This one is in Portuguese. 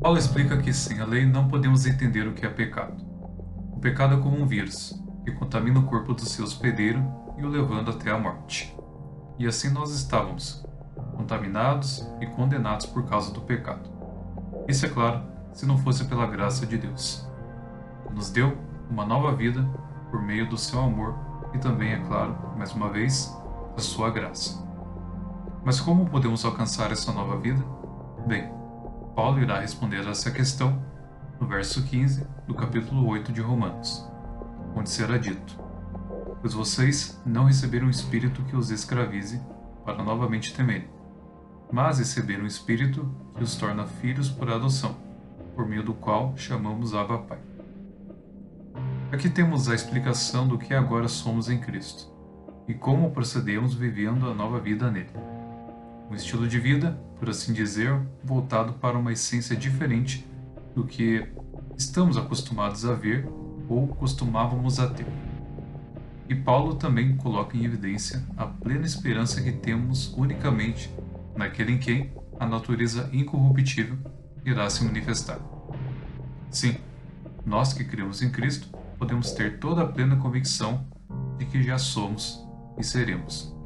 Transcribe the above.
Paulo explica que sem a lei não podemos entender o que é pecado. O pecado é como um vírus, que contamina o corpo do seu hospedeiro e o levando até a morte. E assim nós estávamos, contaminados e condenados por causa do pecado. Isso é claro, se não fosse pela graça de Deus. Nos deu uma nova vida por meio do seu amor e também, é claro, mais uma vez, da sua graça. Mas como podemos alcançar essa nova vida? Bem, Paulo irá responder a essa questão no verso 15 do capítulo 8 de Romanos, onde será dito: Pois vocês não receberam o espírito que os escravize para novamente temerem, mas receberam o espírito que os torna filhos por adoção, por meio do qual chamamos Abba Pai. Aqui temos a explicação do que agora somos em Cristo e como procedemos vivendo a nova vida nele um estilo de vida, por assim dizer, voltado para uma essência diferente do que estamos acostumados a ver ou costumávamos a ter. E Paulo também coloca em evidência a plena esperança que temos unicamente naquele em quem a natureza incorruptível irá se manifestar. Sim, nós que cremos em Cristo podemos ter toda a plena convicção de que já somos e seremos.